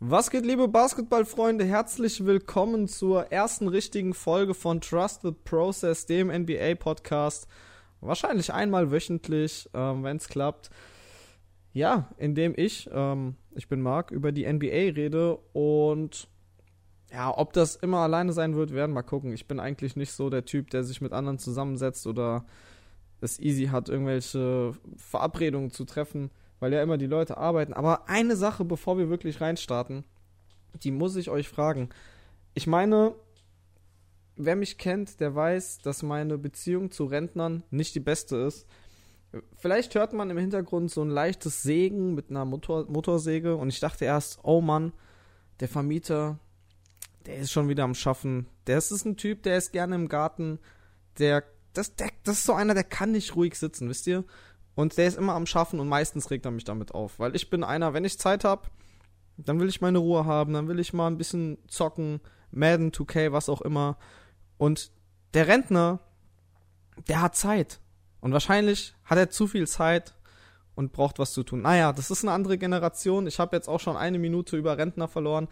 Was geht, liebe Basketballfreunde? Herzlich willkommen zur ersten richtigen Folge von Trust the Process, dem NBA-Podcast. Wahrscheinlich einmal wöchentlich, ähm, wenn es klappt. Ja, indem ich, ähm, ich bin Marc, über die NBA rede und ja, ob das immer alleine sein wird, werden wir gucken. Ich bin eigentlich nicht so der Typ, der sich mit anderen zusammensetzt oder es easy hat, irgendwelche Verabredungen zu treffen weil ja immer die Leute arbeiten. Aber eine Sache, bevor wir wirklich reinstarten, die muss ich euch fragen. Ich meine, wer mich kennt, der weiß, dass meine Beziehung zu Rentnern nicht die beste ist. Vielleicht hört man im Hintergrund so ein leichtes Sägen mit einer Motor Motorsäge und ich dachte erst, oh Mann, der Vermieter, der ist schon wieder am Schaffen. Der ist ein Typ, der ist gerne im Garten. Der das, der, das ist so einer, der kann nicht ruhig sitzen, wisst ihr? Und der ist immer am Schaffen und meistens regt er mich damit auf. Weil ich bin einer, wenn ich Zeit habe, dann will ich meine Ruhe haben, dann will ich mal ein bisschen zocken, Madden, 2K, was auch immer. Und der Rentner, der hat Zeit. Und wahrscheinlich hat er zu viel Zeit und braucht was zu tun. Naja, das ist eine andere Generation. Ich habe jetzt auch schon eine Minute über Rentner verloren.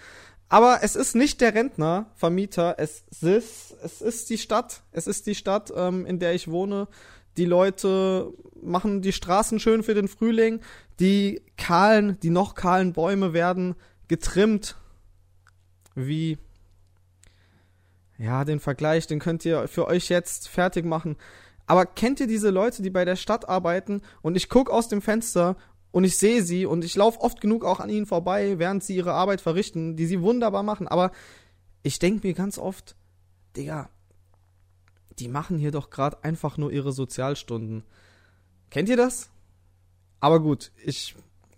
Aber es ist nicht der Rentner, Vermieter, es ist, es ist die Stadt. Es ist die Stadt, ähm, in der ich wohne. Die Leute machen die Straßen schön für den Frühling. Die kahlen, die noch kahlen Bäume werden getrimmt. Wie, ja, den Vergleich, den könnt ihr für euch jetzt fertig machen. Aber kennt ihr diese Leute, die bei der Stadt arbeiten und ich gucke aus dem Fenster und ich sehe sie und ich laufe oft genug auch an ihnen vorbei, während sie ihre Arbeit verrichten, die sie wunderbar machen. Aber ich denke mir ganz oft, Digga, die machen hier doch gerade einfach nur ihre Sozialstunden. Kennt ihr das? Aber gut, ich,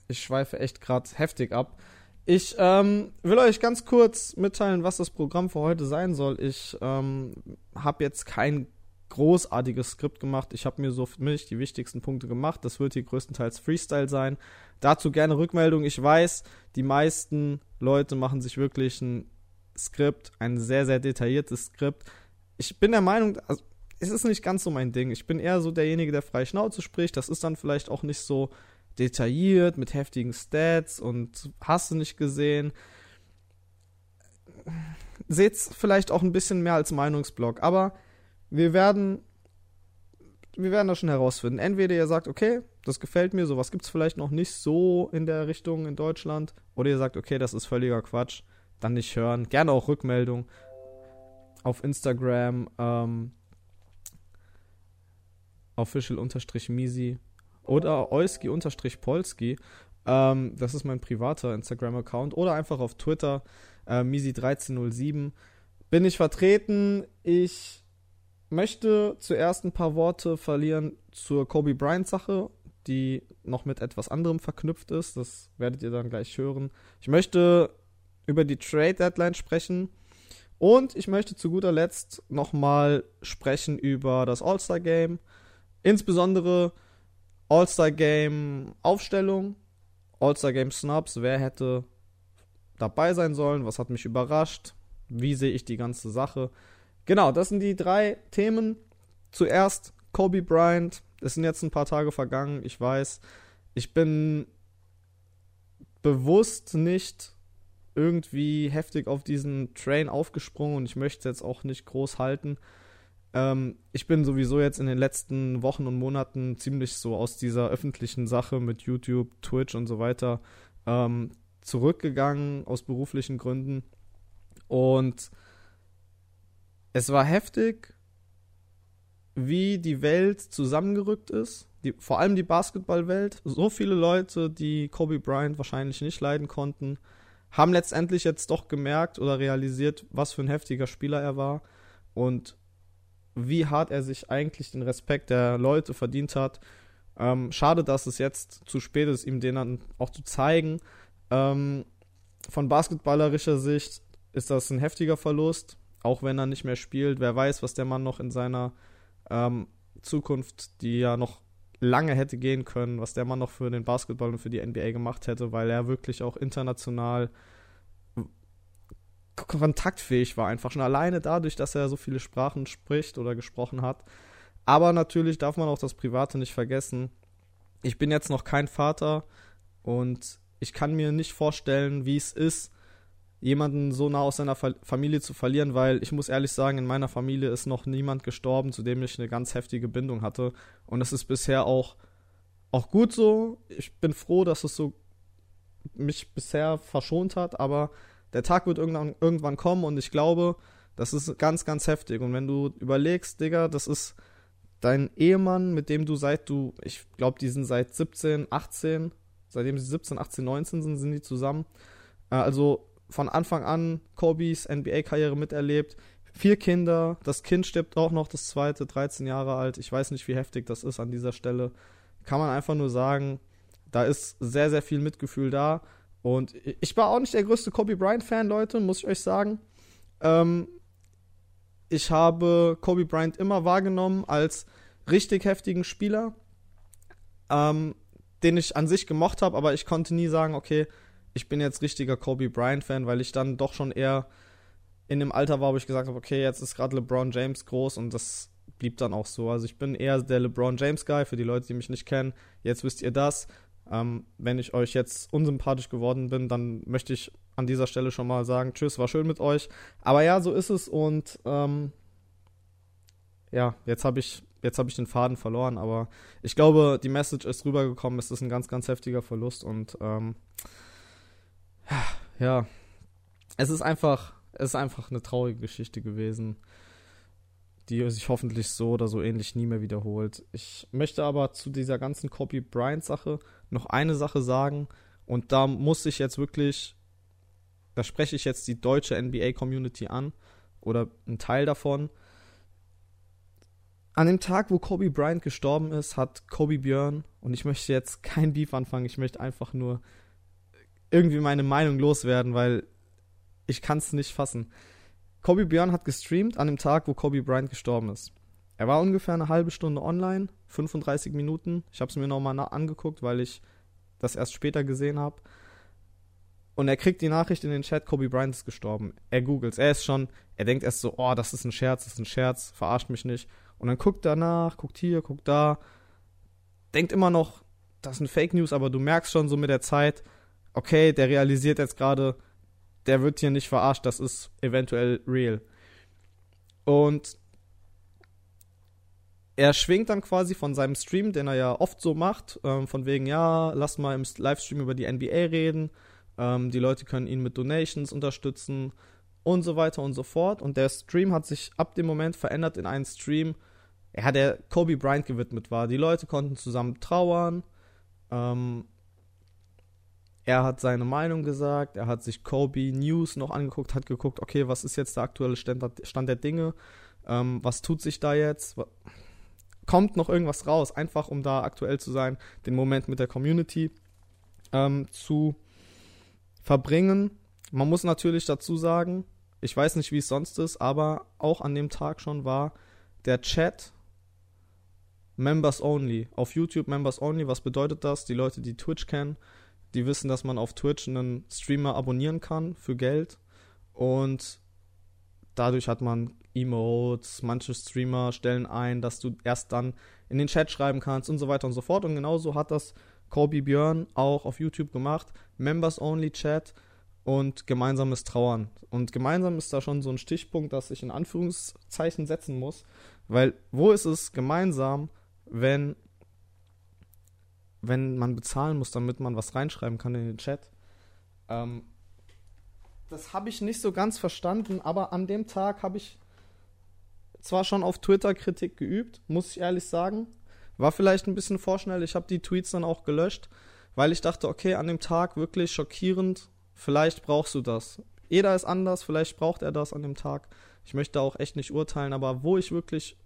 ich schweife echt gerade heftig ab. Ich ähm, will euch ganz kurz mitteilen, was das Programm für heute sein soll. Ich ähm, habe jetzt kein großartiges Skript gemacht. Ich habe mir so für mich die wichtigsten Punkte gemacht. Das wird hier größtenteils Freestyle sein. Dazu gerne Rückmeldung. Ich weiß, die meisten Leute machen sich wirklich ein Skript, ein sehr, sehr detailliertes Skript ich bin der Meinung, also, es ist nicht ganz so mein Ding. Ich bin eher so derjenige, der frei Schnauze spricht. Das ist dann vielleicht auch nicht so detailliert mit heftigen Stats und hast du nicht gesehen. Seht's vielleicht auch ein bisschen mehr als Meinungsblock, aber wir werden wir werden das schon herausfinden. Entweder ihr sagt, okay, das gefällt mir, sowas gibt es vielleicht noch nicht so in der Richtung in Deutschland, oder ihr sagt, okay, das ist völliger Quatsch, dann nicht hören. Gerne auch Rückmeldung auf Instagram ähm, official-misi oder euski-polski. Ähm, das ist mein privater Instagram-Account. Oder einfach auf Twitter, äh, misi1307. Bin ich vertreten. Ich möchte zuerst ein paar Worte verlieren zur Kobe Bryant-Sache, die noch mit etwas anderem verknüpft ist. Das werdet ihr dann gleich hören. Ich möchte über die Trade Deadline sprechen. Und ich möchte zu guter Letzt nochmal sprechen über das All-Star Game. Insbesondere All-Star Game Aufstellung, All-Star Game Snubs, wer hätte dabei sein sollen, was hat mich überrascht, wie sehe ich die ganze Sache. Genau, das sind die drei Themen. Zuerst Kobe Bryant. Es sind jetzt ein paar Tage vergangen, ich weiß. Ich bin bewusst nicht irgendwie heftig auf diesen Train aufgesprungen und ich möchte es jetzt auch nicht groß halten. Ähm, ich bin sowieso jetzt in den letzten Wochen und Monaten ziemlich so aus dieser öffentlichen Sache mit YouTube, Twitch und so weiter ähm, zurückgegangen aus beruflichen Gründen. Und es war heftig, wie die Welt zusammengerückt ist. Die, vor allem die Basketballwelt. So viele Leute, die Kobe Bryant wahrscheinlich nicht leiden konnten haben letztendlich jetzt doch gemerkt oder realisiert, was für ein heftiger Spieler er war und wie hart er sich eigentlich den Respekt der Leute verdient hat. Ähm, schade, dass es jetzt zu spät ist, ihm den dann auch zu zeigen. Ähm, von basketballerischer Sicht ist das ein heftiger Verlust, auch wenn er nicht mehr spielt. Wer weiß, was der Mann noch in seiner ähm, Zukunft, die ja noch lange hätte gehen können, was der Mann noch für den Basketball und für die NBA gemacht hätte, weil er wirklich auch international kontaktfähig war, einfach schon alleine dadurch, dass er so viele Sprachen spricht oder gesprochen hat. Aber natürlich darf man auch das Private nicht vergessen. Ich bin jetzt noch kein Vater und ich kann mir nicht vorstellen, wie es ist, jemanden so nah aus seiner Fa Familie zu verlieren, weil ich muss ehrlich sagen, in meiner Familie ist noch niemand gestorben, zu dem ich eine ganz heftige Bindung hatte. Und es ist bisher auch, auch gut so. Ich bin froh, dass es so mich bisher verschont hat, aber der Tag wird irgendwann, irgendwann kommen und ich glaube, das ist ganz, ganz heftig. Und wenn du überlegst, Digga, das ist dein Ehemann, mit dem du seit du, ich glaube, die sind seit 17, 18, seitdem sie 17, 18, 19 sind, sind die zusammen. Äh, also von Anfang an Kobys NBA-Karriere miterlebt. Vier Kinder, das Kind stirbt auch noch, das zweite, 13 Jahre alt. Ich weiß nicht, wie heftig das ist an dieser Stelle. Kann man einfach nur sagen, da ist sehr, sehr viel Mitgefühl da. Und ich war auch nicht der größte Kobe Bryant-Fan, Leute, muss ich euch sagen. Ähm, ich habe Kobe Bryant immer wahrgenommen als richtig heftigen Spieler, ähm, den ich an sich gemocht habe, aber ich konnte nie sagen, okay, ich bin jetzt richtiger Kobe Bryant-Fan, weil ich dann doch schon eher in dem Alter war, wo ich gesagt habe, okay, jetzt ist gerade LeBron James groß und das blieb dann auch so. Also ich bin eher der LeBron James-Guy, für die Leute, die mich nicht kennen. Jetzt wisst ihr das. Ähm, wenn ich euch jetzt unsympathisch geworden bin, dann möchte ich an dieser Stelle schon mal sagen, tschüss, war schön mit euch. Aber ja, so ist es und ähm, ja, jetzt habe ich, jetzt ich den Faden verloren, aber ich glaube, die Message ist rübergekommen, es ist ein ganz, ganz heftiger Verlust und ähm, ja, es ist einfach, es ist einfach eine traurige Geschichte gewesen die sich hoffentlich so oder so ähnlich nie mehr wiederholt. Ich möchte aber zu dieser ganzen Kobe Bryant-Sache noch eine Sache sagen und da muss ich jetzt wirklich, da spreche ich jetzt die deutsche NBA-Community an oder einen Teil davon. An dem Tag, wo Kobe Bryant gestorben ist, hat Kobe Björn, und ich möchte jetzt kein Beef anfangen, ich möchte einfach nur irgendwie meine Meinung loswerden, weil ich kann es nicht fassen. Kobe Björn hat gestreamt an dem Tag, wo Kobe Bryant gestorben ist. Er war ungefähr eine halbe Stunde online, 35 Minuten. Ich habe es mir nochmal angeguckt, weil ich das erst später gesehen habe. Und er kriegt die Nachricht in den Chat, Kobe Bryant ist gestorben. Er googelt Er ist schon, er denkt erst so, oh, das ist ein Scherz, das ist ein Scherz, verarscht mich nicht. Und dann guckt er nach, guckt hier, guckt da. Denkt immer noch, das sind Fake News, aber du merkst schon so mit der Zeit, okay, der realisiert jetzt gerade, der wird hier nicht verarscht, das ist eventuell real. Und er schwingt dann quasi von seinem Stream, den er ja oft so macht, ähm, von wegen, ja, lass mal im Livestream über die NBA reden, ähm, die Leute können ihn mit Donations unterstützen und so weiter und so fort. Und der Stream hat sich ab dem Moment verändert in einen Stream, ja, der Kobe Bryant gewidmet war. Die Leute konnten zusammen trauern, ähm, er hat seine Meinung gesagt, er hat sich Kobe News noch angeguckt, hat geguckt, okay, was ist jetzt der aktuelle Stand, der Dinge, ähm, was tut sich da jetzt, kommt noch irgendwas raus, einfach um da aktuell zu sein, den Moment mit der Community ähm, zu verbringen. Man muss natürlich dazu sagen, ich weiß nicht, wie es sonst ist, aber auch an dem Tag schon war der Chat Members Only. Auf YouTube Members Only, was bedeutet das? Die Leute, die Twitch kennen, die wissen, dass man auf Twitch einen Streamer abonnieren kann für Geld. Und dadurch hat man Emotes, manche Streamer stellen ein, dass du erst dann in den Chat schreiben kannst und so weiter und so fort. Und genauso hat das Kobe Björn auch auf YouTube gemacht, Members Only Chat und gemeinsames Trauern. Und gemeinsam ist da schon so ein Stichpunkt, dass ich in Anführungszeichen setzen muss, weil wo ist es gemeinsam, wenn wenn man bezahlen muss, damit man was reinschreiben kann in den Chat. Ähm, das habe ich nicht so ganz verstanden, aber an dem Tag habe ich zwar schon auf Twitter Kritik geübt, muss ich ehrlich sagen. War vielleicht ein bisschen vorschnell. Ich habe die Tweets dann auch gelöscht, weil ich dachte, okay, an dem Tag wirklich schockierend. Vielleicht brauchst du das. Jeder ist anders, vielleicht braucht er das an dem Tag. Ich möchte auch echt nicht urteilen, aber wo ich wirklich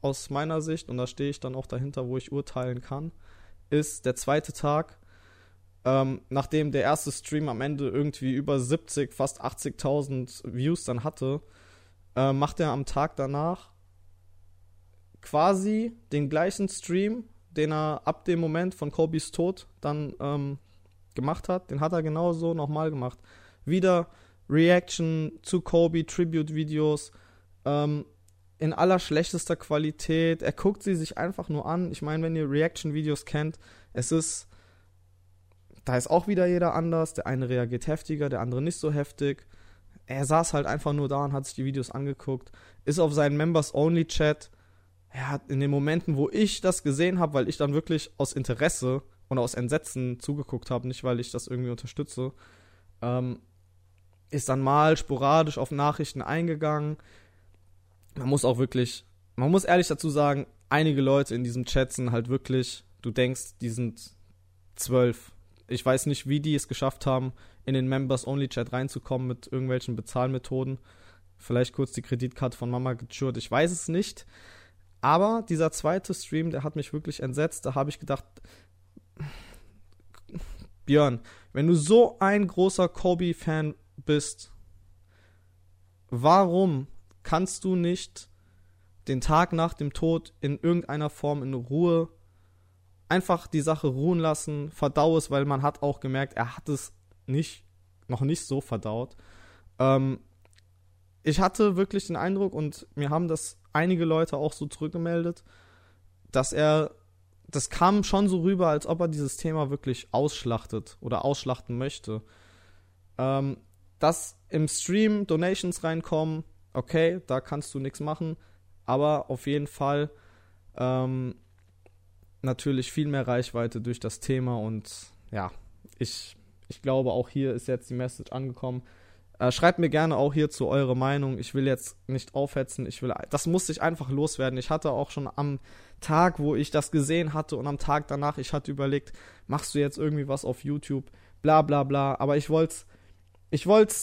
aus meiner Sicht, und da stehe ich dann auch dahinter, wo ich urteilen kann, ist der zweite Tag, ähm, nachdem der erste Stream am Ende irgendwie über 70, fast 80.000 Views dann hatte, äh, macht er am Tag danach quasi den gleichen Stream, den er ab dem Moment von Kobys Tod dann ähm, gemacht hat. Den hat er genauso nochmal gemacht. Wieder Reaction zu Kobe, Tribute-Videos. Ähm, in aller schlechtester Qualität. Er guckt sie sich einfach nur an. Ich meine, wenn ihr Reaction-Videos kennt, es ist. da ist auch wieder jeder anders. Der eine reagiert heftiger, der andere nicht so heftig. Er saß halt einfach nur da und hat sich die Videos angeguckt, ist auf seinen Members-Only-Chat. Er hat in den Momenten, wo ich das gesehen habe, weil ich dann wirklich aus Interesse und aus Entsetzen zugeguckt habe, nicht weil ich das irgendwie unterstütze, ähm, ist dann mal sporadisch auf Nachrichten eingegangen. Man muss auch wirklich, man muss ehrlich dazu sagen, einige Leute in diesem Chat sind halt wirklich, du denkst, die sind zwölf. Ich weiß nicht, wie die es geschafft haben, in den Members-Only-Chat reinzukommen mit irgendwelchen Bezahlmethoden. Vielleicht kurz die Kreditkarte von Mama gechurrt, ich weiß es nicht. Aber dieser zweite Stream, der hat mich wirklich entsetzt. Da habe ich gedacht, Björn, wenn du so ein großer Kobe-Fan bist, warum kannst du nicht den Tag nach dem Tod in irgendeiner Form in Ruhe einfach die Sache ruhen lassen, verdau es, weil man hat auch gemerkt, er hat es nicht, noch nicht so verdaut. Ähm, ich hatte wirklich den Eindruck, und mir haben das einige Leute auch so zurückgemeldet, dass er, das kam schon so rüber, als ob er dieses Thema wirklich ausschlachtet oder ausschlachten möchte. Ähm, dass im Stream Donations reinkommen, okay, da kannst du nichts machen, aber auf jeden Fall ähm, natürlich viel mehr Reichweite durch das Thema und ja, ich, ich glaube auch hier ist jetzt die Message angekommen. Äh, schreibt mir gerne auch hierzu eure Meinung. Ich will jetzt nicht aufhetzen. Ich will, das musste ich einfach loswerden. Ich hatte auch schon am Tag, wo ich das gesehen hatte und am Tag danach, ich hatte überlegt, machst du jetzt irgendwie was auf YouTube, bla bla bla. Aber ich wollte ich wollte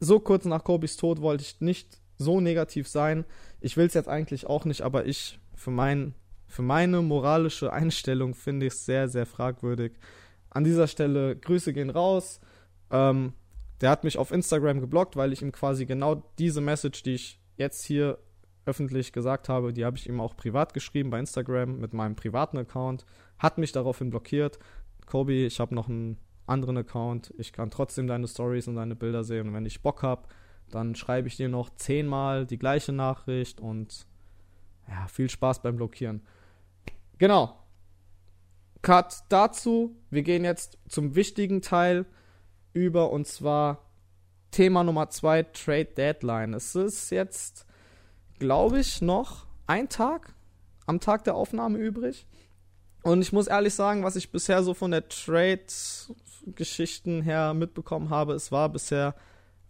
so kurz nach Kobis Tod wollte ich nicht so negativ sein. Ich will es jetzt eigentlich auch nicht, aber ich für, mein, für meine moralische Einstellung finde ich es sehr, sehr fragwürdig. An dieser Stelle Grüße gehen raus. Ähm, der hat mich auf Instagram geblockt, weil ich ihm quasi genau diese Message, die ich jetzt hier öffentlich gesagt habe, die habe ich ihm auch privat geschrieben bei Instagram mit meinem privaten Account, hat mich daraufhin blockiert. Kobi, ich habe noch einen anderen Account. Ich kann trotzdem deine Stories und deine Bilder sehen. Und wenn ich Bock habe, dann schreibe ich dir noch zehnmal die gleiche Nachricht und ja, viel Spaß beim Blockieren. Genau. Cut dazu. Wir gehen jetzt zum wichtigen Teil über und zwar Thema Nummer zwei, Trade Deadline. Es ist jetzt, glaube ich, noch ein Tag am Tag der Aufnahme übrig. Und ich muss ehrlich sagen, was ich bisher so von der Trade-Geschichten her mitbekommen habe, es war bisher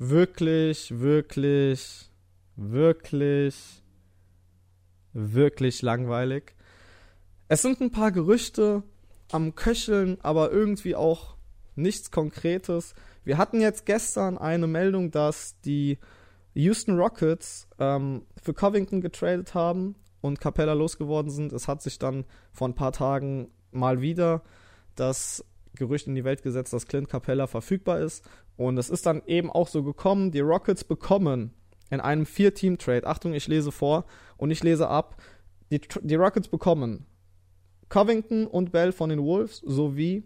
wirklich, wirklich, wirklich, wirklich langweilig. Es sind ein paar Gerüchte am Köcheln, aber irgendwie auch nichts Konkretes. Wir hatten jetzt gestern eine Meldung, dass die Houston Rockets ähm, für Covington getradet haben und Capella losgeworden sind. Es hat sich dann vor ein paar Tagen mal wieder das Gerücht in die Welt gesetzt, dass Clint Capella verfügbar ist. Und es ist dann eben auch so gekommen, die Rockets bekommen in einem Vier-Team-Trade, Achtung, ich lese vor und ich lese ab, die, die Rockets bekommen Covington und Bell von den Wolves sowie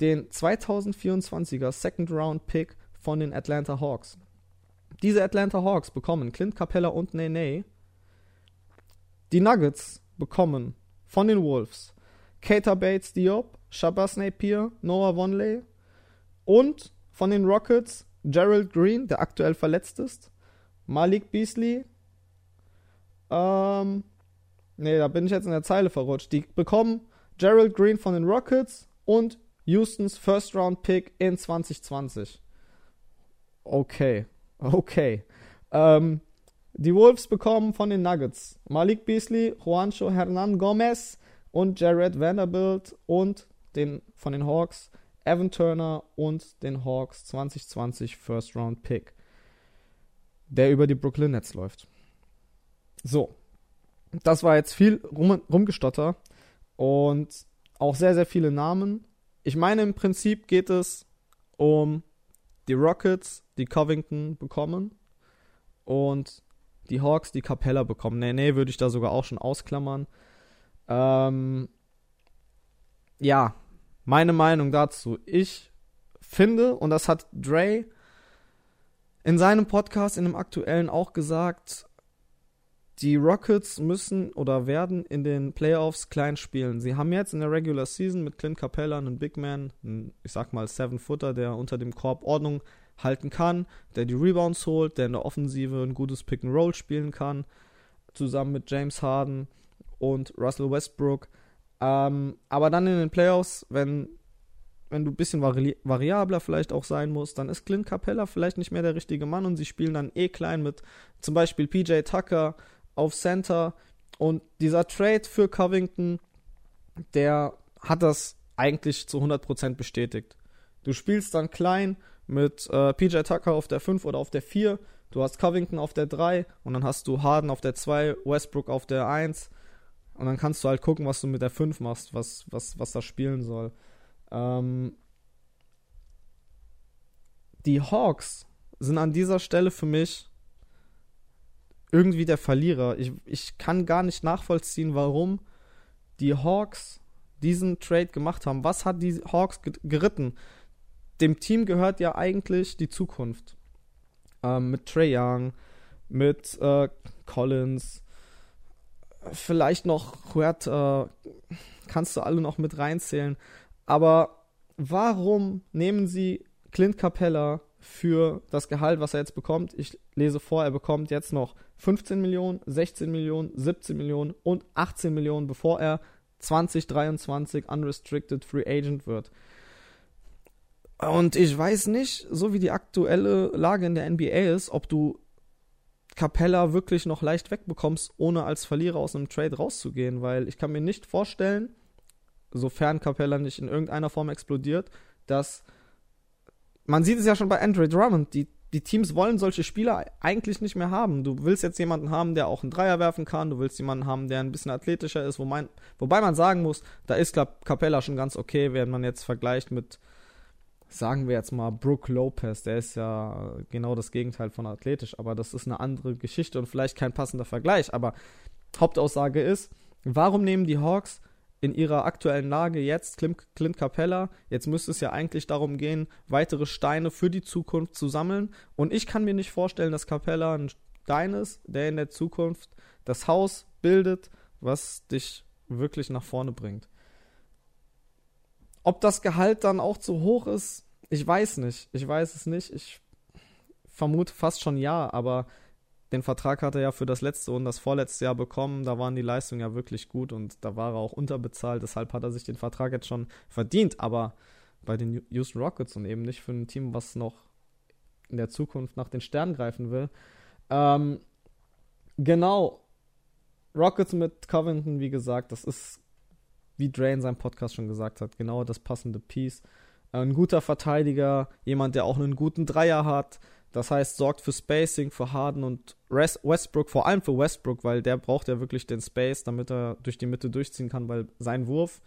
den 2024er Second Round Pick von den Atlanta Hawks. Diese Atlanta Hawks bekommen Clint Capella und Nene die Nuggets bekommen von den Wolves Cater Bates Diop, Shabazz Napier, Noah Vonley und von den Rockets Gerald Green, der aktuell verletzt ist, Malik Beasley, ähm, nee, da bin ich jetzt in der Zeile verrutscht. Die bekommen Gerald Green von den Rockets und Houstons First Round Pick in 2020. Okay, okay. Ähm, die Wolves bekommen von den Nuggets Malik Beasley, Juancho Hernan Gomez und Jared Vanderbilt und den, von den Hawks Evan Turner und den Hawks 2020 First Round Pick, der über die Brooklyn Nets läuft. So, das war jetzt viel rum, rumgestotter und auch sehr, sehr viele Namen. Ich meine, im Prinzip geht es um die Rockets, die Covington bekommen und die Hawks, die Capella bekommen. Nee, nee, würde ich da sogar auch schon ausklammern. Ähm, ja, meine Meinung dazu. Ich finde, und das hat Dre in seinem Podcast, in dem aktuellen auch gesagt, die Rockets müssen oder werden in den Playoffs klein spielen. Sie haben jetzt in der Regular Season mit Clint Capella einen Big Man, einen, ich sag mal Seven-Footer, der unter dem Korb Ordnung halten kann, der die Rebounds holt, der in der Offensive ein gutes Pick-and-Roll spielen kann, zusammen mit James Harden und Russell Westbrook. Ähm, aber dann in den Playoffs, wenn, wenn du ein bisschen vari variabler vielleicht auch sein musst, dann ist Clint Capella vielleicht nicht mehr der richtige Mann und sie spielen dann eh klein mit zum Beispiel PJ Tucker auf Center. Und dieser Trade für Covington, der hat das eigentlich zu 100% bestätigt. Du spielst dann klein mit äh, PJ Tucker auf der 5 oder auf der 4. Du hast Covington auf der 3 und dann hast du Harden auf der 2, Westbrook auf der 1. Und dann kannst du halt gucken, was du mit der 5 machst, was, was, was da spielen soll. Ähm die Hawks sind an dieser Stelle für mich irgendwie der Verlierer. Ich, ich kann gar nicht nachvollziehen, warum die Hawks diesen Trade gemacht haben. Was hat die Hawks geritten? Dem Team gehört ja eigentlich die Zukunft. Ähm, mit Trey Young, mit äh, Collins, vielleicht noch Huerta, äh, kannst du alle noch mit reinzählen. Aber warum nehmen sie Clint Capella für das Gehalt, was er jetzt bekommt. Ich lese vor, er bekommt jetzt noch 15 Millionen, 16 Millionen, 17 Millionen und 18 Millionen, bevor er 2023 unrestricted free agent wird. Und ich weiß nicht, so wie die aktuelle Lage in der NBA ist, ob du Capella wirklich noch leicht wegbekommst, ohne als Verlierer aus einem Trade rauszugehen, weil ich kann mir nicht vorstellen, sofern Capella nicht in irgendeiner Form explodiert, dass man sieht es ja schon bei Andre Drummond, die, die Teams wollen solche Spieler eigentlich nicht mehr haben. Du willst jetzt jemanden haben, der auch einen Dreier werfen kann, du willst jemanden haben, der ein bisschen athletischer ist, wo mein, wobei man sagen muss, da ist Capella schon ganz okay, wenn man jetzt vergleicht mit, sagen wir jetzt mal, Brooke Lopez, der ist ja genau das Gegenteil von athletisch, aber das ist eine andere Geschichte und vielleicht kein passender Vergleich, aber Hauptaussage ist, warum nehmen die Hawks in ihrer aktuellen Lage jetzt, Clint, Clint Capella, jetzt müsste es ja eigentlich darum gehen, weitere Steine für die Zukunft zu sammeln. Und ich kann mir nicht vorstellen, dass Capella ein Stein ist, der in der Zukunft das Haus bildet, was dich wirklich nach vorne bringt. Ob das Gehalt dann auch zu hoch ist, ich weiß nicht. Ich weiß es nicht. Ich vermute fast schon ja, aber den Vertrag hat er ja für das letzte und das vorletzte Jahr bekommen. Da waren die Leistungen ja wirklich gut und da war er auch unterbezahlt. Deshalb hat er sich den Vertrag jetzt schon verdient. Aber bei den Houston Rockets und eben nicht für ein Team, was noch in der Zukunft nach den Sternen greifen will. Ähm, genau. Rockets mit Covington, wie gesagt, das ist, wie Dre in seinem Podcast schon gesagt hat, genau das passende Piece. Ein guter Verteidiger, jemand, der auch einen guten Dreier hat, das heißt, sorgt für Spacing für Harden und Westbrook, vor allem für Westbrook, weil der braucht ja wirklich den Space, damit er durch die Mitte durchziehen kann, weil sein Wurf,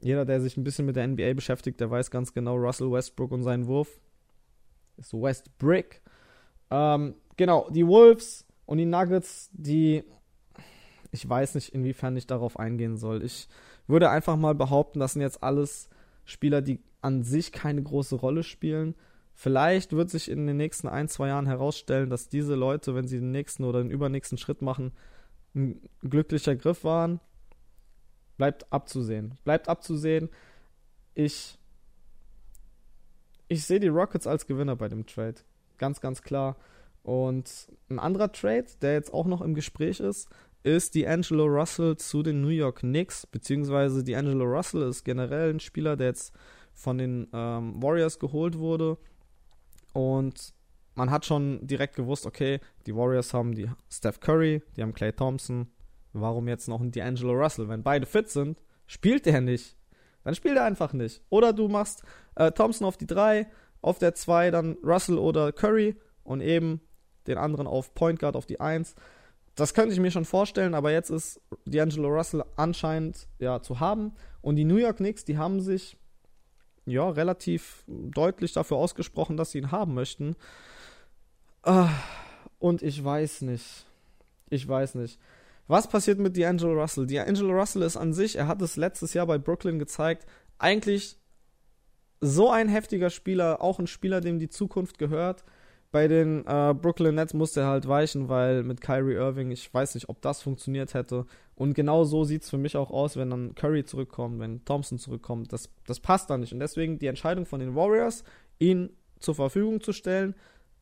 jeder, der sich ein bisschen mit der NBA beschäftigt, der weiß ganz genau, Russell Westbrook und sein Wurf ist Westbrick. Ähm, genau, die Wolves und die Nuggets, die, ich weiß nicht, inwiefern ich darauf eingehen soll. Ich würde einfach mal behaupten, das sind jetzt alles Spieler, die an sich keine große Rolle spielen Vielleicht wird sich in den nächsten ein, zwei Jahren herausstellen, dass diese Leute, wenn sie den nächsten oder den übernächsten Schritt machen, ein glücklicher Griff waren. Bleibt abzusehen. Bleibt abzusehen. Ich, ich sehe die Rockets als Gewinner bei dem Trade. Ganz, ganz klar. Und ein anderer Trade, der jetzt auch noch im Gespräch ist, ist die Angelo Russell zu den New York Knicks, beziehungsweise die Angelo Russell ist generell ein Spieler, der jetzt von den ähm, Warriors geholt wurde und man hat schon direkt gewusst, okay, die Warriors haben die Steph Curry, die haben Clay Thompson. Warum jetzt noch ein D'Angelo Russell? Wenn beide fit sind, spielt der nicht. Dann spielt er einfach nicht. Oder du machst äh, Thompson auf die 3, auf der 2 dann Russell oder Curry und eben den anderen auf Point Guard auf die 1. Das könnte ich mir schon vorstellen, aber jetzt ist D'Angelo Russell anscheinend ja zu haben. Und die New York Knicks, die haben sich ja, relativ deutlich dafür ausgesprochen, dass sie ihn haben möchten. Ah, und ich weiß nicht. Ich weiß nicht. Was passiert mit D'Angelo Russell? D'Angelo Russell ist an sich, er hat es letztes Jahr bei Brooklyn gezeigt, eigentlich so ein heftiger Spieler, auch ein Spieler, dem die Zukunft gehört. Bei den äh, Brooklyn Nets musste er halt weichen, weil mit Kyrie Irving, ich weiß nicht, ob das funktioniert hätte. Und genau so sieht es für mich auch aus, wenn dann Curry zurückkommt, wenn Thompson zurückkommt. Das, das passt da nicht. Und deswegen die Entscheidung von den Warriors, ihn zur Verfügung zu stellen,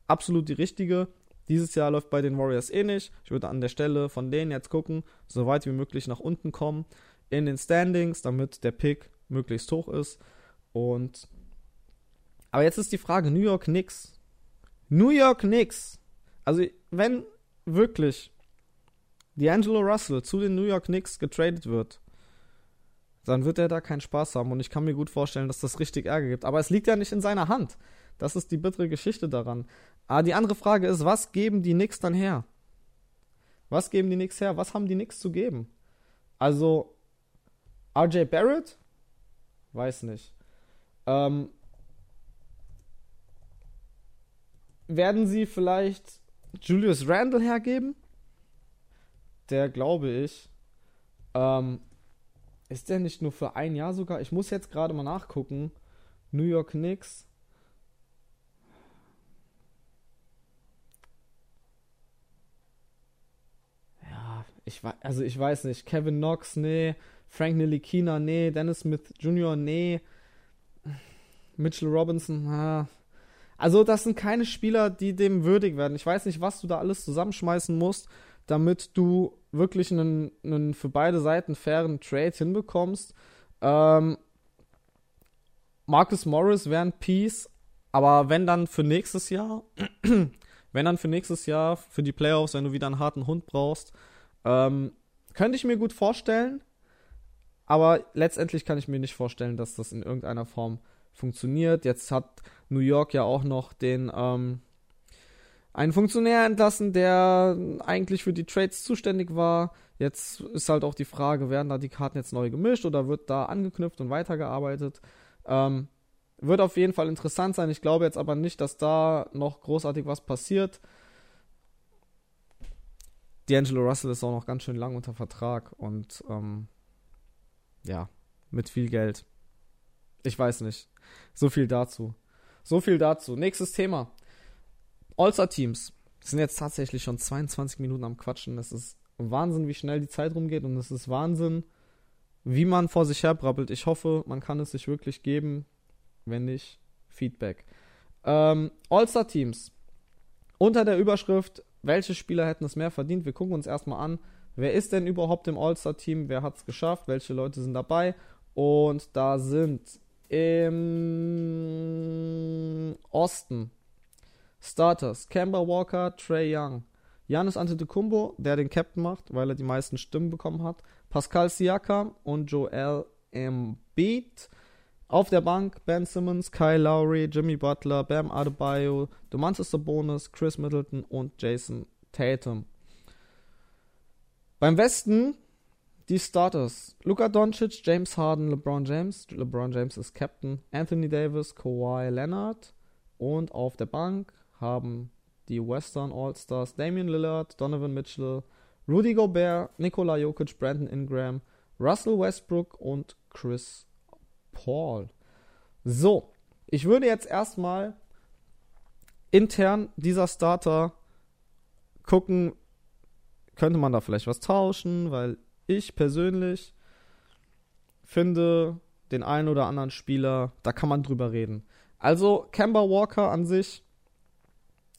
absolut die richtige. Dieses Jahr läuft bei den Warriors eh nicht. Ich würde an der Stelle von denen jetzt gucken, so weit wie möglich nach unten kommen in den Standings, damit der Pick möglichst hoch ist. Und aber jetzt ist die Frage, New York Knicks. New York Knicks. Also, wenn wirklich D'Angelo Russell zu den New York Knicks getradet wird, dann wird er da keinen Spaß haben. Und ich kann mir gut vorstellen, dass das richtig Ärger gibt. Aber es liegt ja nicht in seiner Hand. Das ist die bittere Geschichte daran. Aber die andere Frage ist, was geben die Knicks dann her? Was geben die Knicks her? Was haben die Knicks zu geben? Also, RJ Barrett? Weiß nicht. Ähm, werden sie vielleicht Julius Randle hergeben? Der glaube ich. Ähm, ist der nicht nur für ein Jahr sogar? Ich muss jetzt gerade mal nachgucken. New York Knicks. Ja, ich weiß, also ich weiß nicht. Kevin Knox, nee. Frank Nilikina, nee. Dennis Smith Jr., nee. Mitchell Robinson, ah, also, das sind keine Spieler, die dem würdig werden. Ich weiß nicht, was du da alles zusammenschmeißen musst, damit du wirklich einen, einen für beide Seiten fairen Trade hinbekommst. Ähm, Marcus Morris wäre ein Piece, aber wenn dann für nächstes Jahr, wenn dann für nächstes Jahr, für die Playoffs, wenn du wieder einen harten Hund brauchst, ähm, könnte ich mir gut vorstellen. Aber letztendlich kann ich mir nicht vorstellen, dass das in irgendeiner Form funktioniert. Jetzt hat New York ja auch noch den ähm, einen Funktionär entlassen, der eigentlich für die Trades zuständig war. Jetzt ist halt auch die Frage, werden da die Karten jetzt neu gemischt oder wird da angeknüpft und weitergearbeitet? Ähm, wird auf jeden Fall interessant sein. Ich glaube jetzt aber nicht, dass da noch großartig was passiert. D'Angelo Russell ist auch noch ganz schön lang unter Vertrag und ähm, ja, mit viel Geld. Ich weiß nicht. So viel dazu. So viel dazu. Nächstes Thema. All-Star-Teams. sind jetzt tatsächlich schon 22 Minuten am Quatschen. Es ist Wahnsinn, wie schnell die Zeit rumgeht und es ist Wahnsinn, wie man vor sich her brabbelt. Ich hoffe, man kann es sich wirklich geben. Wenn nicht, Feedback. Ähm, All-Star-Teams. Unter der Überschrift, welche Spieler hätten es mehr verdient? Wir gucken uns erstmal an, wer ist denn überhaupt im All-Star-Team? Wer hat es geschafft? Welche Leute sind dabei? Und da sind im Osten Starters Kemba Walker, Trey Young, Janis Antetokounmpo, der den Captain macht, weil er die meisten Stimmen bekommen hat, Pascal Siakam und Joel Embiid. Auf der Bank Ben Simmons, Kyle Lowry, Jimmy Butler, Bam Adebayo, Domantas Sabonis, Chris Middleton und Jason Tatum. Beim Westen die Starters: Luka Doncic, James Harden, LeBron James. LeBron James ist Captain. Anthony Davis, Kawhi Leonard. Und auf der Bank haben die Western All-Stars Damian Lillard, Donovan Mitchell, Rudy Gobert, Nikola Jokic, Brandon Ingram, Russell Westbrook und Chris Paul. So, ich würde jetzt erstmal intern dieser Starter gucken, könnte man da vielleicht was tauschen, weil ich persönlich finde den einen oder anderen Spieler, da kann man drüber reden. Also Kemba Walker an sich,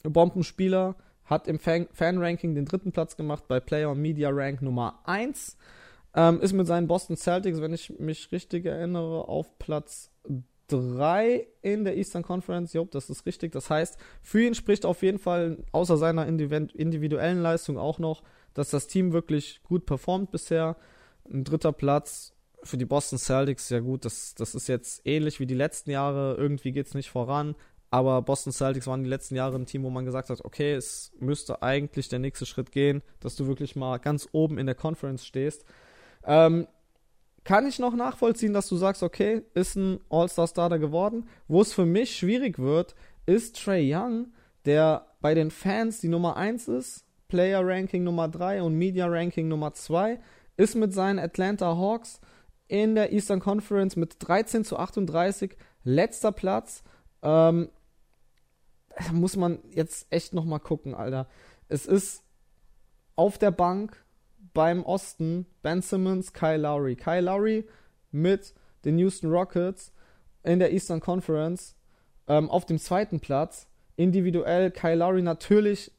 Bombenspieler, hat im Fan-Ranking den dritten Platz gemacht bei Player und Media Rank Nummer 1. Ähm, ist mit seinen Boston Celtics, wenn ich mich richtig erinnere, auf Platz 3 in der Eastern Conference. Jo, das ist richtig. Das heißt, für ihn spricht auf jeden Fall außer seiner individuellen Leistung auch noch dass das Team wirklich gut performt bisher. Ein dritter Platz für die Boston Celtics, ja gut, das, das ist jetzt ähnlich wie die letzten Jahre. Irgendwie geht es nicht voran. Aber Boston Celtics waren die letzten Jahre ein Team, wo man gesagt hat, okay, es müsste eigentlich der nächste Schritt gehen, dass du wirklich mal ganz oben in der Conference stehst. Ähm, kann ich noch nachvollziehen, dass du sagst, okay, ist ein All-Star-Starter geworden. Wo es für mich schwierig wird, ist Trey Young, der bei den Fans die Nummer 1 ist, Player Ranking Nummer 3 und Media Ranking Nummer 2, ist mit seinen Atlanta Hawks in der Eastern Conference mit 13 zu 38 letzter Platz. Ähm, muss man jetzt echt nochmal gucken, Alter. Es ist auf der Bank beim Osten Ben Simmons, Kyle Lowry. Kyle Lowry mit den Houston Rockets in der Eastern Conference ähm, auf dem zweiten Platz. Individuell Kyle Lowry natürlich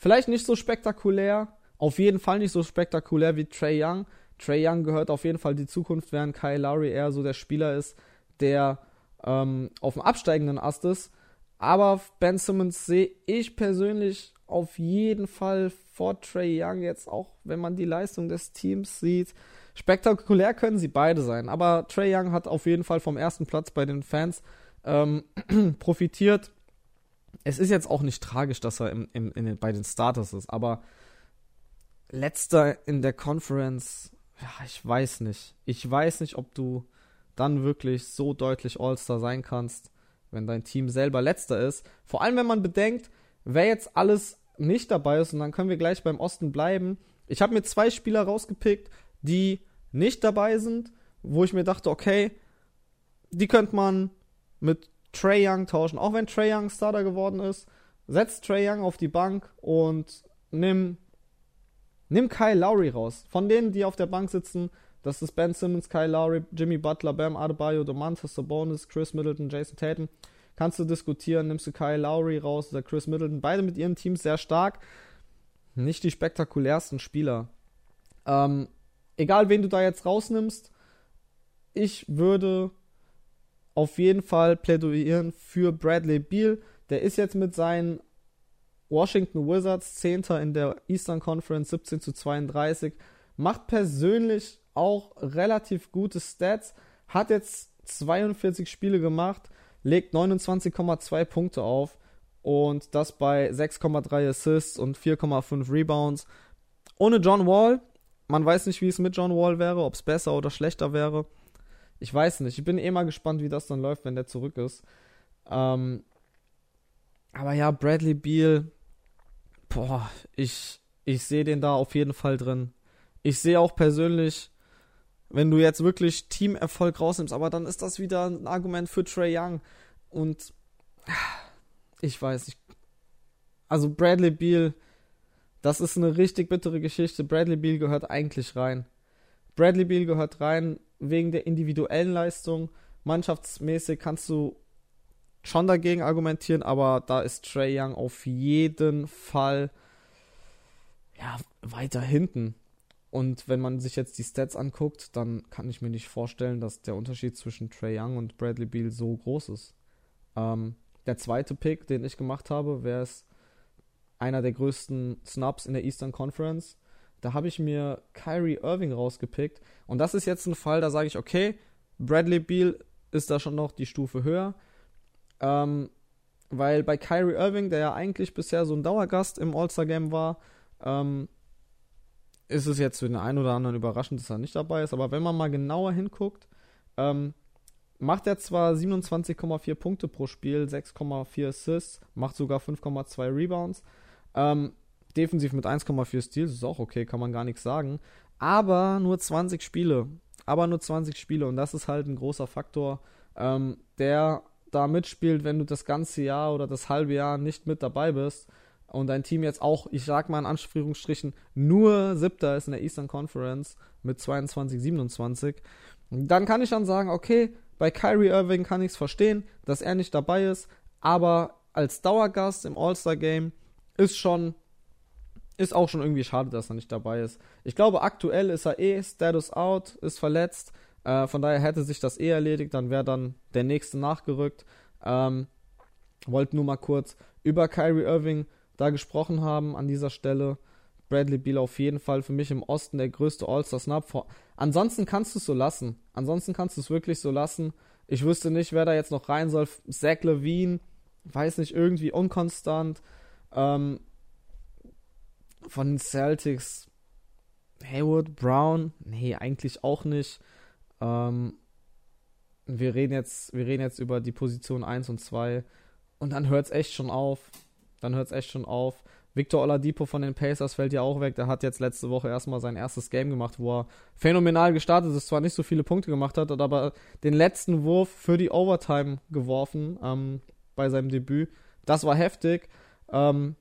vielleicht nicht so spektakulär, auf jeden Fall nicht so spektakulär wie Trey Young. Trey Young gehört auf jeden Fall die Zukunft, während Kyle Lowry eher so der Spieler ist, der ähm, auf dem absteigenden Ast ist. Aber Ben Simmons sehe ich persönlich auf jeden Fall vor Trey Young jetzt auch, wenn man die Leistung des Teams sieht. Spektakulär können sie beide sein, aber Trey Young hat auf jeden Fall vom ersten Platz bei den Fans ähm, profitiert. Es ist jetzt auch nicht tragisch, dass er im, im, den, bei den Starters ist, aber letzter in der Conference, ja, ich weiß nicht. Ich weiß nicht, ob du dann wirklich so deutlich All-Star sein kannst, wenn dein Team selber letzter ist. Vor allem, wenn man bedenkt, wer jetzt alles nicht dabei ist, und dann können wir gleich beim Osten bleiben. Ich habe mir zwei Spieler rausgepickt, die nicht dabei sind, wo ich mir dachte, okay, die könnte man mit Trey Young tauschen. Auch wenn Trey Young Starter geworden ist, setz Trey Young auf die Bank und nimm, nimm Kyle Lowry raus. Von denen, die auf der Bank sitzen, das ist Ben Simmons, Kyle Lowry, Jimmy Butler, Bam Adebayo, Domantas Sabonis, Chris Middleton, Jason Tatum. Kannst du diskutieren, nimmst du Kyle Lowry raus oder Chris Middleton. Beide mit ihren Teams sehr stark. Nicht die spektakulärsten Spieler. Ähm, egal, wen du da jetzt rausnimmst, ich würde auf jeden Fall plädoyieren für Bradley Beal. Der ist jetzt mit seinen Washington Wizards 10. in der Eastern Conference 17 zu 32. Macht persönlich auch relativ gute Stats. Hat jetzt 42 Spiele gemacht, legt 29,2 Punkte auf und das bei 6,3 Assists und 4,5 Rebounds. Ohne John Wall, man weiß nicht, wie es mit John Wall wäre, ob es besser oder schlechter wäre. Ich weiß nicht. Ich bin eh mal gespannt, wie das dann läuft, wenn der zurück ist. Ähm, aber ja, Bradley Beal, boah, ich, ich sehe den da auf jeden Fall drin. Ich sehe auch persönlich, wenn du jetzt wirklich Teamerfolg rausnimmst, aber dann ist das wieder ein Argument für Trey Young. Und ich weiß nicht. Also Bradley Beal, das ist eine richtig bittere Geschichte. Bradley Beal gehört eigentlich rein. Bradley Beal gehört rein wegen der individuellen Leistung. Mannschaftsmäßig kannst du schon dagegen argumentieren, aber da ist Trey Young auf jeden Fall ja, weiter hinten. Und wenn man sich jetzt die Stats anguckt, dann kann ich mir nicht vorstellen, dass der Unterschied zwischen Trey Young und Bradley Beal so groß ist. Ähm, der zweite Pick, den ich gemacht habe, wäre es einer der größten Snubs in der Eastern Conference. Da habe ich mir Kyrie Irving rausgepickt. Und das ist jetzt ein Fall, da sage ich, okay, Bradley Beal ist da schon noch die Stufe höher. Ähm, weil bei Kyrie Irving, der ja eigentlich bisher so ein Dauergast im All-Star-Game war, ähm, ist es jetzt für den einen oder anderen überraschend, dass er nicht dabei ist. Aber wenn man mal genauer hinguckt, ähm, macht er zwar 27,4 Punkte pro Spiel, 6,4 Assists, macht sogar 5,2 Rebounds. Ähm, defensiv mit 1,4 Steals, ist auch okay, kann man gar nichts sagen. Aber nur 20 Spiele. Aber nur 20 Spiele. Und das ist halt ein großer Faktor, ähm, der da mitspielt, wenn du das ganze Jahr oder das halbe Jahr nicht mit dabei bist und dein Team jetzt auch, ich sag mal in Anführungsstrichen, nur siebter ist in der Eastern Conference mit 22, 27, dann kann ich dann sagen, okay, bei Kyrie Irving kann ich es verstehen, dass er nicht dabei ist, aber als Dauergast im All-Star-Game ist schon ist auch schon irgendwie schade, dass er nicht dabei ist. Ich glaube, aktuell ist er eh Status out, ist verletzt. Äh, von daher hätte sich das eh erledigt, dann wäre dann der nächste nachgerückt. Ähm, wollte nur mal kurz über Kyrie Irving da gesprochen haben an dieser Stelle. Bradley Beal auf jeden Fall für mich im Osten der größte All-Star-Snap. Ansonsten kannst du es so lassen. Ansonsten kannst du es wirklich so lassen. Ich wüsste nicht, wer da jetzt noch rein soll. Zach Levine, weiß nicht, irgendwie unkonstant. Ähm, von den Celtics Haywood, Brown, nee, eigentlich auch nicht. Ähm, wir reden jetzt, wir reden jetzt über die Position 1 und 2 und dann hört es echt schon auf. Dann hört es echt schon auf. Victor Oladipo von den Pacers fällt ja auch weg. Der hat jetzt letzte Woche erstmal sein erstes Game gemacht, wo er phänomenal gestartet ist, zwar nicht so viele Punkte gemacht hat, aber den letzten Wurf für die Overtime geworfen. Ähm, bei seinem Debüt. Das war heftig. Ähm,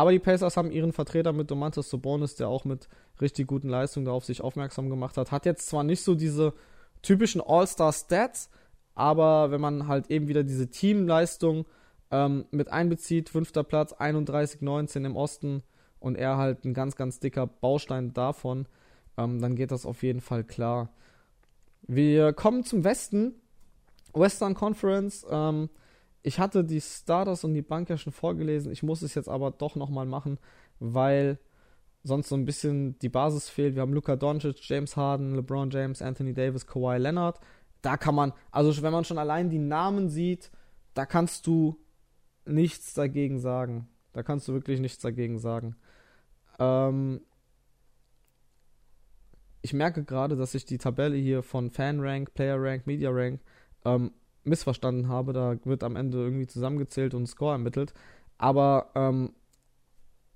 aber die Pacers haben ihren Vertreter mit Domantas Sabonis, der auch mit richtig guten Leistungen da auf sich aufmerksam gemacht hat. Hat jetzt zwar nicht so diese typischen All-Star-Stats, aber wenn man halt eben wieder diese Teamleistung ähm, mit einbezieht, fünfter Platz, 31-19 im Osten und er halt ein ganz, ganz dicker Baustein davon, ähm, dann geht das auf jeden Fall klar. Wir kommen zum Westen. Western Conference. Ähm, ich hatte die Starters und die Bank ja schon vorgelesen. Ich muss es jetzt aber doch nochmal machen, weil sonst so ein bisschen die Basis fehlt. Wir haben Luka Doncic, James Harden, LeBron James, Anthony Davis, Kawhi Leonard. Da kann man, also wenn man schon allein die Namen sieht, da kannst du nichts dagegen sagen. Da kannst du wirklich nichts dagegen sagen. Ähm, ich merke gerade, dass ich die Tabelle hier von FanRank, PlayerRank, MediaRank ähm, missverstanden habe. Da wird am Ende irgendwie zusammengezählt und ein Score ermittelt. Aber ähm,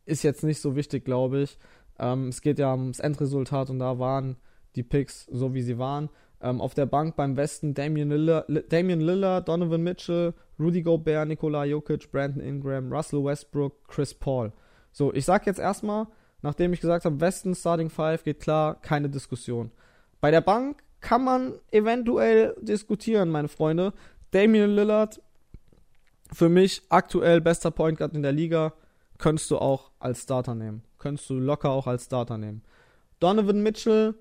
ist jetzt nicht so wichtig, glaube ich. Ähm, es geht ja ums Endresultat und da waren die Picks so, wie sie waren. Ähm, auf der Bank beim Westen Damian Lillard, Damian Lillard, Donovan Mitchell, Rudy Gobert, Nikola Jokic, Brandon Ingram, Russell Westbrook, Chris Paul. So, ich sag jetzt erstmal, nachdem ich gesagt habe, Westen Starting 5 geht klar, keine Diskussion. Bei der Bank kann man eventuell diskutieren, meine Freunde. Damian Lillard, für mich aktuell bester Point Guard in der Liga, könntest du auch als Starter nehmen. Könntest du locker auch als Starter nehmen. Donovan Mitchell,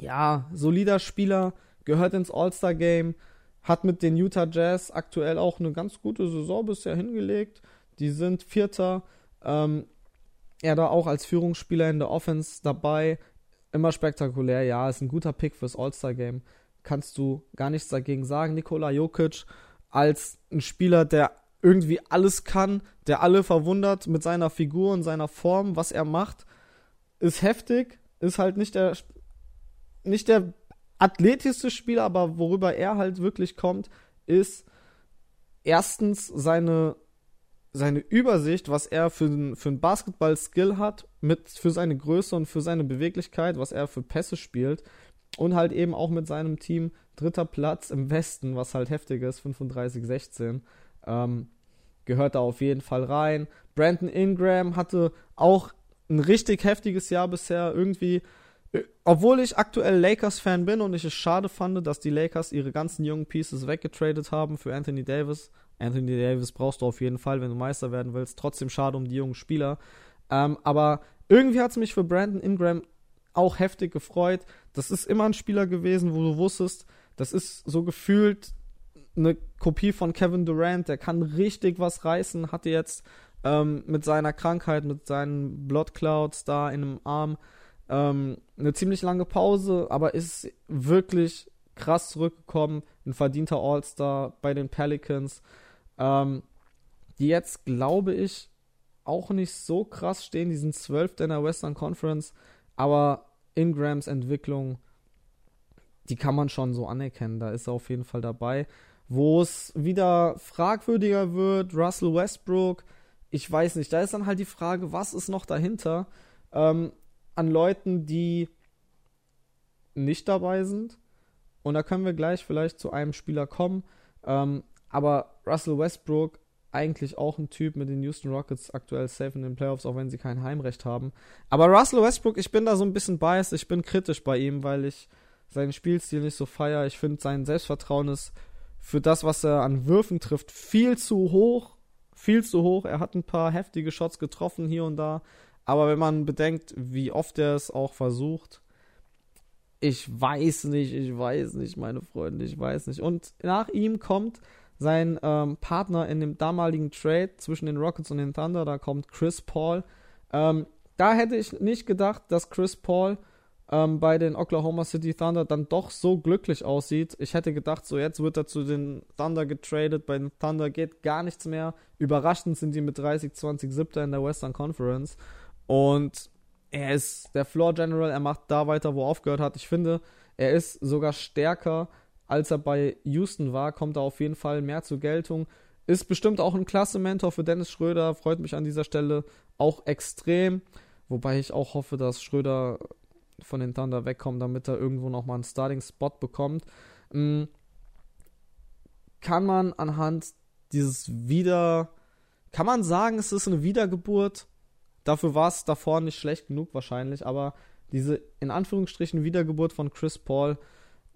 ja, solider Spieler, gehört ins All-Star-Game, hat mit den Utah Jazz aktuell auch eine ganz gute Saison bisher hingelegt. Die sind Vierter. Ähm, er da auch als Führungsspieler in der Offense dabei. Immer spektakulär, ja, ist ein guter Pick fürs All-Star-Game. Kannst du gar nichts dagegen sagen. Nikola Jokic als ein Spieler, der irgendwie alles kann, der alle verwundert mit seiner Figur und seiner Form, was er macht, ist heftig, ist halt nicht der nicht der athletischste Spieler, aber worüber er halt wirklich kommt, ist erstens seine seine Übersicht, was er für, für einen Basketball-Skill hat, mit für seine Größe und für seine Beweglichkeit, was er für Pässe spielt. Und halt eben auch mit seinem Team dritter Platz im Westen, was halt heftig ist, 35-16. Ähm, gehört da auf jeden Fall rein. Brandon Ingram hatte auch ein richtig heftiges Jahr bisher. Irgendwie, äh, obwohl ich aktuell Lakers-Fan bin und ich es schade fand, dass die Lakers ihre ganzen jungen Pieces weggetradet haben für Anthony Davis, Anthony Davis brauchst du auf jeden Fall, wenn du Meister werden willst. Trotzdem schade um die jungen Spieler. Ähm, aber irgendwie hat es mich für Brandon Ingram auch heftig gefreut. Das ist immer ein Spieler gewesen, wo du wusstest, das ist so gefühlt eine Kopie von Kevin Durant. Der kann richtig was reißen. Hatte jetzt ähm, mit seiner Krankheit, mit seinen Blood Clouds da in einem Arm ähm, eine ziemlich lange Pause, aber ist wirklich krass zurückgekommen. Ein verdienter All-Star bei den Pelicans. Ähm, die jetzt, glaube ich, auch nicht so krass stehen. Die sind 12. in der Western Conference, aber Ingrams Entwicklung, die kann man schon so anerkennen. Da ist er auf jeden Fall dabei. Wo es wieder fragwürdiger wird, Russell Westbrook, ich weiß nicht. Da ist dann halt die Frage, was ist noch dahinter ähm, an Leuten, die nicht dabei sind. Und da können wir gleich vielleicht zu einem Spieler kommen. Ähm, aber Russell Westbrook, eigentlich auch ein Typ mit den Houston Rockets aktuell safe in den Playoffs, auch wenn sie kein Heimrecht haben. Aber Russell Westbrook, ich bin da so ein bisschen biased, ich bin kritisch bei ihm, weil ich seinen Spielstil nicht so feiere. Ich finde, sein Selbstvertrauen ist für das, was er an Würfen trifft, viel zu hoch. Viel zu hoch. Er hat ein paar heftige Shots getroffen hier und da. Aber wenn man bedenkt, wie oft er es auch versucht, ich weiß nicht, ich weiß nicht, meine Freunde, ich weiß nicht. Und nach ihm kommt sein ähm, Partner in dem damaligen Trade zwischen den Rockets und den Thunder, da kommt Chris Paul. Ähm, da hätte ich nicht gedacht, dass Chris Paul ähm, bei den Oklahoma City Thunder dann doch so glücklich aussieht. Ich hätte gedacht, so jetzt wird er zu den Thunder getradet. Bei den Thunder geht gar nichts mehr. Überraschend sind die mit 30, 20, 7 in der Western Conference. Und er ist der Floor General. Er macht da weiter, wo er aufgehört hat. Ich finde, er ist sogar stärker als er bei Houston war, kommt er auf jeden Fall mehr zur Geltung. Ist bestimmt auch ein klasse Mentor für Dennis Schröder, freut mich an dieser Stelle auch extrem. Wobei ich auch hoffe, dass Schröder von den Thunder wegkommt, damit er irgendwo nochmal einen Starting-Spot bekommt. Hm, kann man anhand dieses Wieder, kann man sagen, es ist eine Wiedergeburt. Dafür war es davor nicht schlecht genug wahrscheinlich, aber diese in Anführungsstrichen Wiedergeburt von Chris Paul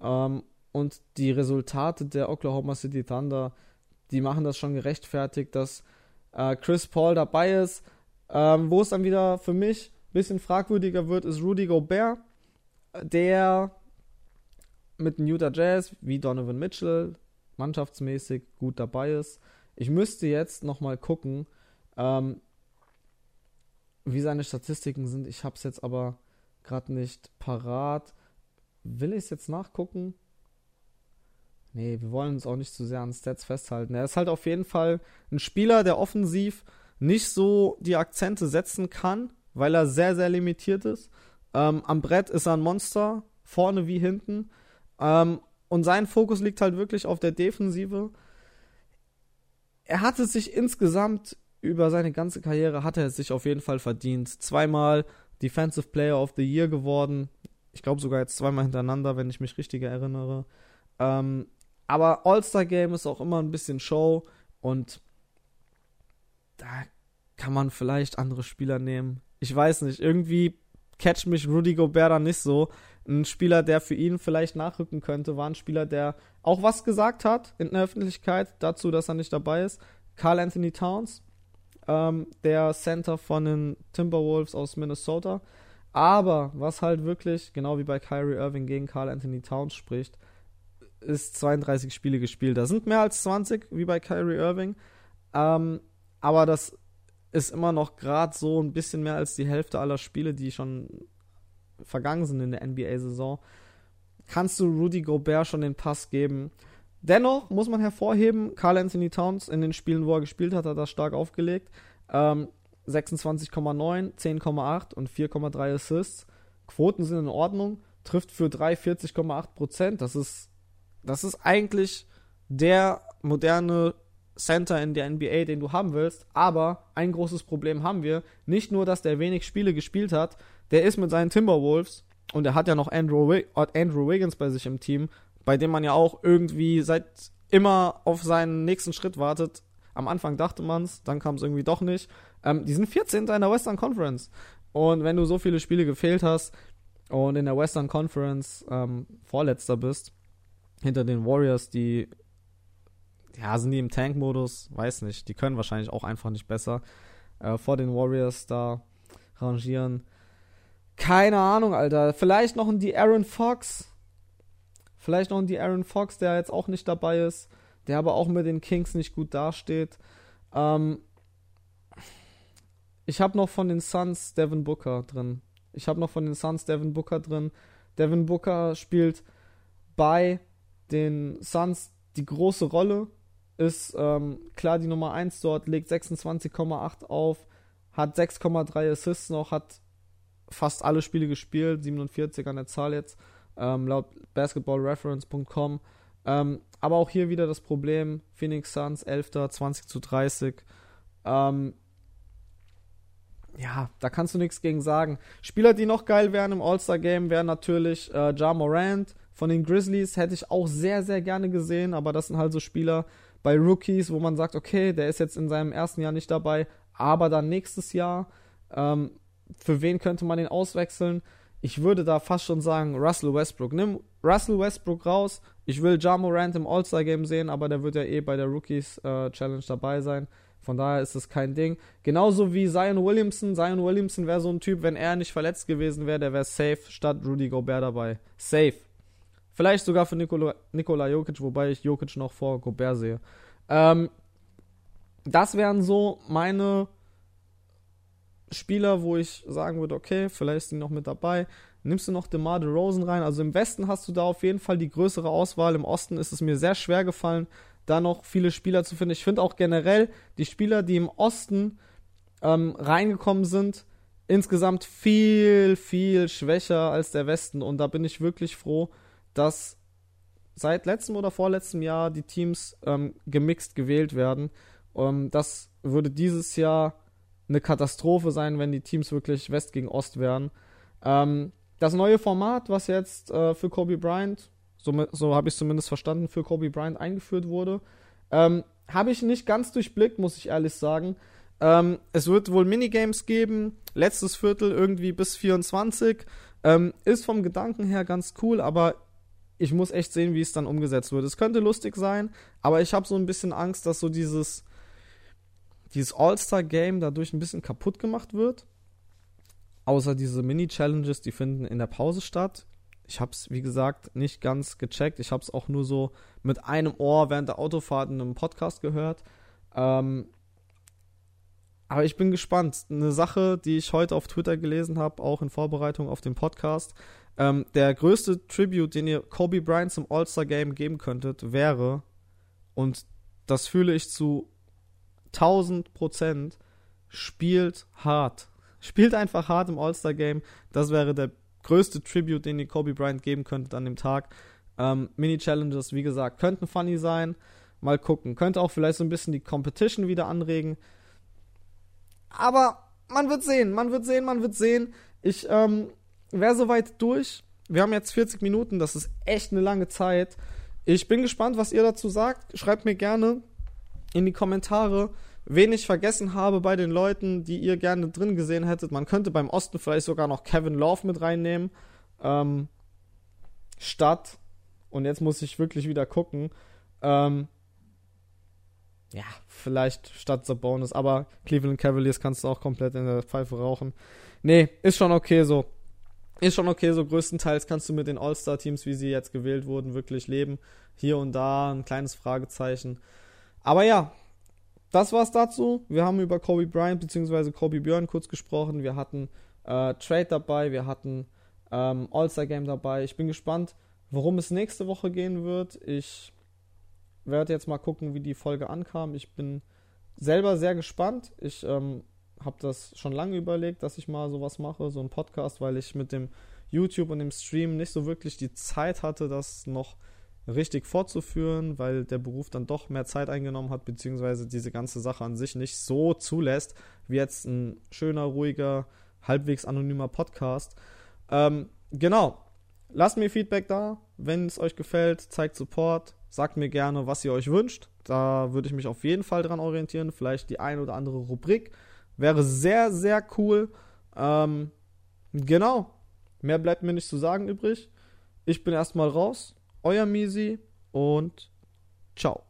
ähm, und die Resultate der Oklahoma City Thunder, die machen das schon gerechtfertigt, dass äh, Chris Paul dabei ist. Ähm, wo es dann wieder für mich ein bisschen fragwürdiger wird, ist Rudy Gobert, der mit den Utah Jazz wie Donovan Mitchell mannschaftsmäßig gut dabei ist. Ich müsste jetzt nochmal gucken, ähm, wie seine Statistiken sind. Ich habe es jetzt aber gerade nicht parat. Will ich es jetzt nachgucken? Nee, wir wollen uns auch nicht zu sehr an Stats festhalten. Er ist halt auf jeden Fall ein Spieler, der offensiv nicht so die Akzente setzen kann, weil er sehr, sehr limitiert ist. Ähm, am Brett ist er ein Monster, vorne wie hinten. Ähm, und sein Fokus liegt halt wirklich auf der Defensive. Er hat es sich insgesamt über seine ganze Karriere, hat er es sich auf jeden Fall verdient. Zweimal Defensive Player of the Year geworden. Ich glaube sogar jetzt zweimal hintereinander, wenn ich mich richtig erinnere. Ähm, aber All-Star Game ist auch immer ein bisschen Show und da kann man vielleicht andere Spieler nehmen. Ich weiß nicht, irgendwie catch mich Rudy Gobert da nicht so. Ein Spieler, der für ihn vielleicht nachrücken könnte, war ein Spieler, der auch was gesagt hat in der Öffentlichkeit dazu, dass er nicht dabei ist. Carl Anthony Towns, ähm, der Center von den Timberwolves aus Minnesota. Aber was halt wirklich, genau wie bei Kyrie Irving gegen Carl Anthony Towns spricht, ist 32 Spiele gespielt. Da sind mehr als 20, wie bei Kyrie Irving. Ähm, aber das ist immer noch gerade so ein bisschen mehr als die Hälfte aller Spiele, die schon vergangen sind in der NBA-Saison. Kannst du Rudy Gobert schon den Pass geben? Dennoch muss man hervorheben, Carl Anthony Towns in den Spielen, wo er gespielt hat, hat er stark aufgelegt. Ähm, 26,9, 10,8 und 4,3 Assists. Quoten sind in Ordnung. Trifft für 43,8 Prozent. Das ist, das ist eigentlich der moderne Center in der NBA, den du haben willst. Aber ein großes Problem haben wir. Nicht nur, dass der wenig Spiele gespielt hat, der ist mit seinen Timberwolves und er hat ja noch Andrew, Andrew Wiggins bei sich im Team, bei dem man ja auch irgendwie seit immer auf seinen nächsten Schritt wartet. Am Anfang dachte man es, dann kam es irgendwie doch nicht. Ähm, die sind 14. in der Western Conference. Und wenn du so viele Spiele gefehlt hast und in der Western Conference ähm, Vorletzter bist, hinter den Warriors, die ja, sind die im Tank-Modus? Weiß nicht. Die können wahrscheinlich auch einfach nicht besser. Äh, vor den Warriors da rangieren. Keine Ahnung, Alter. Vielleicht noch ein Aaron Fox. Vielleicht noch ein Aaron Fox, der jetzt auch nicht dabei ist. Der aber auch mit den Kings nicht gut dasteht. Ähm, ich habe noch von den Suns Devin Booker drin. Ich habe noch von den Suns Devin Booker drin. Devin Booker spielt bei den Suns die große Rolle ist ähm, klar die Nummer 1 dort, legt 26,8 auf, hat 6,3 Assists noch, hat fast alle Spiele gespielt, 47 an der Zahl jetzt, ähm, laut basketballreference.com. Ähm, aber auch hier wieder das Problem, Phoenix Suns 11. 20 zu 30. Ähm, ja, da kannst du nichts gegen sagen. Spieler, die noch geil wären im All-Star-Game, wären natürlich äh, Ja Morant. Von den Grizzlies hätte ich auch sehr, sehr gerne gesehen, aber das sind halt so Spieler, bei Rookies, wo man sagt, okay, der ist jetzt in seinem ersten Jahr nicht dabei, aber dann nächstes Jahr, ähm, für wen könnte man den auswechseln? Ich würde da fast schon sagen, Russell Westbrook. Nimm Russell Westbrook raus. Ich will Ja Morant im All-Star-Game sehen, aber der wird ja eh bei der Rookies-Challenge äh, dabei sein. Von daher ist es kein Ding. Genauso wie Zion Williamson. Zion Williamson wäre so ein Typ, wenn er nicht verletzt gewesen wäre, der wäre safe statt Rudy Gobert dabei. Safe. Vielleicht sogar für Nikola, Nikola Jokic, wobei ich Jokic noch vor Gobert sehe. Ähm, das wären so meine Spieler, wo ich sagen würde, okay, vielleicht ist die noch mit dabei. Nimmst du noch DeMar DeRozan rein? Also im Westen hast du da auf jeden Fall die größere Auswahl. Im Osten ist es mir sehr schwer gefallen, da noch viele Spieler zu finden. Ich finde auch generell die Spieler, die im Osten ähm, reingekommen sind, insgesamt viel, viel schwächer als der Westen. Und da bin ich wirklich froh, dass seit letztem oder vorletztem Jahr die Teams ähm, gemixt gewählt werden. Ähm, das würde dieses Jahr eine Katastrophe sein, wenn die Teams wirklich West gegen Ost wären. Ähm, das neue Format, was jetzt äh, für Kobe Bryant, so, so habe ich es zumindest verstanden, für Kobe Bryant eingeführt wurde, ähm, habe ich nicht ganz durchblickt, muss ich ehrlich sagen. Ähm, es wird wohl Minigames geben, letztes Viertel irgendwie bis 24. Ähm, ist vom Gedanken her ganz cool, aber ich muss echt sehen, wie es dann umgesetzt wird. Es könnte lustig sein, aber ich habe so ein bisschen Angst, dass so dieses, dieses All-Star-Game dadurch ein bisschen kaputt gemacht wird. Außer diese Mini-Challenges, die finden in der Pause statt. Ich habe es, wie gesagt, nicht ganz gecheckt. Ich habe es auch nur so mit einem Ohr während der Autofahrt in einem Podcast gehört. Ähm, aber ich bin gespannt. Eine Sache, die ich heute auf Twitter gelesen habe, auch in Vorbereitung auf den Podcast. Ähm, der größte Tribute, den ihr Kobe Bryant zum All-Star-Game geben könntet, wäre, und das fühle ich zu 1000 Prozent, spielt hart. Spielt einfach hart im All-Star-Game. Das wäre der größte Tribute, den ihr Kobe Bryant geben könntet an dem Tag. Ähm, Mini-Challenges, wie gesagt, könnten funny sein. Mal gucken. Könnte auch vielleicht so ein bisschen die Competition wieder anregen. Aber man wird sehen, man wird sehen, man wird sehen. Ich ähm, wäre soweit durch. Wir haben jetzt 40 Minuten, das ist echt eine lange Zeit. Ich bin gespannt, was ihr dazu sagt. Schreibt mir gerne in die Kommentare, wen ich vergessen habe bei den Leuten, die ihr gerne drin gesehen hättet. Man könnte beim Osten vielleicht sogar noch Kevin Love mit reinnehmen. Ähm, statt, und jetzt muss ich wirklich wieder gucken, ähm, ja, vielleicht statt The Bonus, aber Cleveland Cavaliers kannst du auch komplett in der Pfeife rauchen. Nee, ist schon okay so. Ist schon okay so. Größtenteils kannst du mit den All-Star-Teams, wie sie jetzt gewählt wurden, wirklich leben. Hier und da ein kleines Fragezeichen. Aber ja, das war's dazu. Wir haben über Kobe Bryant bzw. Kobe Björn kurz gesprochen. Wir hatten äh, Trade dabei, wir hatten ähm, All-Star-Game dabei. Ich bin gespannt, worum es nächste Woche gehen wird. Ich werde jetzt mal gucken, wie die Folge ankam. Ich bin selber sehr gespannt. Ich ähm, habe das schon lange überlegt, dass ich mal sowas mache, so ein Podcast, weil ich mit dem YouTube und dem Stream nicht so wirklich die Zeit hatte, das noch richtig fortzuführen, weil der Beruf dann doch mehr Zeit eingenommen hat, beziehungsweise diese ganze Sache an sich nicht so zulässt, wie jetzt ein schöner, ruhiger, halbwegs anonymer Podcast. Ähm, genau. Lasst mir Feedback da. Wenn es euch gefällt, zeigt Support. Sagt mir gerne, was ihr euch wünscht. Da würde ich mich auf jeden Fall dran orientieren. Vielleicht die ein oder andere Rubrik. Wäre sehr, sehr cool. Ähm, genau. Mehr bleibt mir nicht zu sagen übrig. Ich bin erstmal raus. Euer Misi und ciao.